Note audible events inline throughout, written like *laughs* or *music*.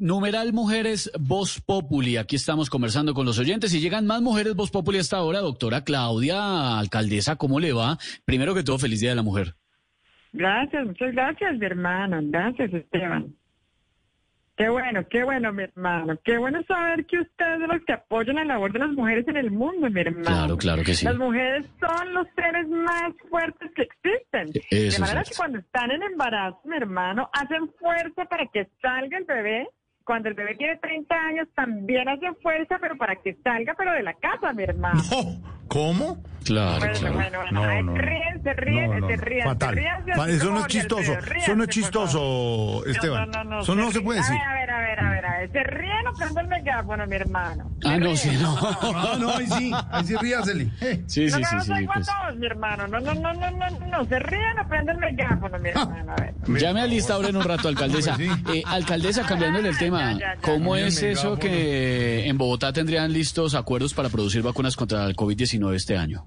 numeral mujeres Voz Populi. Aquí estamos conversando con los oyentes y llegan más mujeres Voz Populi hasta ahora. Doctora Claudia, alcaldesa, ¿cómo le va? Primero que todo, feliz Día de la Mujer. Gracias, muchas gracias, mi hermano. Gracias, Esteban. Qué bueno, qué bueno, mi hermano. Qué bueno saber que ustedes son los que apoyan la labor de las mujeres en el mundo, mi hermano. Claro, claro que sí. Las mujeres son los seres más fuertes que existen. Eso de manera es que cuando están en embarazo, mi hermano, hacen fuerza para que salga el bebé. Cuando el bebé tiene 30 años, también hacen fuerza, pero para que salga, pero de la casa, mi hermano. No, ¿Cómo? Claro, Bueno, claro. bueno, bueno. No, no, no. ríen, se ríen, No, no, se no. ríen. Fatal. ríense Eso no es chistoso. Eso no es chistoso, Esteban. No, no, no, Eso no se se puede decir. A ver, a ver. ¿Se ríen o prendo el megáfono, mi hermano? Ah, ¿Se no, sí, no. *laughs* Ah, no, ahí sí, ahí sí ríasele. Eh. Sí, No, sí, no, sí, no, sí. soy pues. todos, mi hermano. No, no, no, no, no, no. ¿Se ríen o prendo el megáfono, mi hermano? A ver. Llame a lista ahora en un rato, alcaldesa. *laughs* Pues sí. Eh, alcaldesa, cambiándole el tema, Ya, ya, ya. ¿cómo es eso que en Bogotá tendrían listos acuerdos para producir vacunas contra el COVID-19 este año?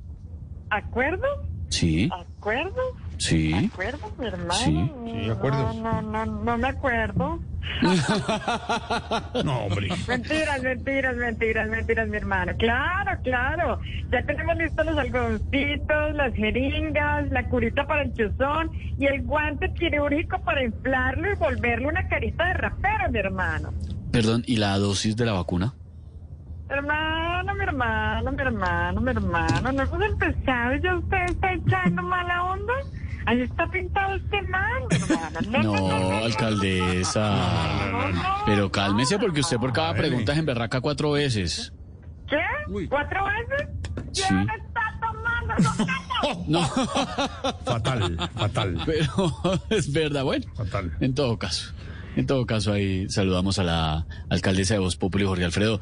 ¿Acuerdo? Sí, ¿Acuerdo? sí. ¿Acuerdo, mi hermano? Sí. Sí, acuerdos. No, no, no, no me acuerdo. *laughs* No, hombre. Mentiras, mentiras, mentiras, mentiras, mi hermano. Claro, claro. Ya tenemos listos los algodoncitos, las jeringas, la curita para el chuzón y el guante quirúrgico para inflarlo y volverlo una carita de rapero, mi hermano. Perdón, ¿y la dosis de la vacuna? Hermano, mi hermano, mi hermano, mi hermano. No hemos empezado y ya usted está echando mala onda. Ahí está pintado este man. No, no, no, No, alcaldesa. no, no, Pero cálmese porque usted por cada pregunta es emberraca cuatro veces. ¿Qué? ¿Cuatro veces? Sí. ¿Quién está tomando? *laughs* No, Fatal, fatal, pero *laughs* es verdad, bueno. fatal. En todo caso, en todo caso ahí saludamos a la alcaldesa de Voz Populi, Jorge Alfredo.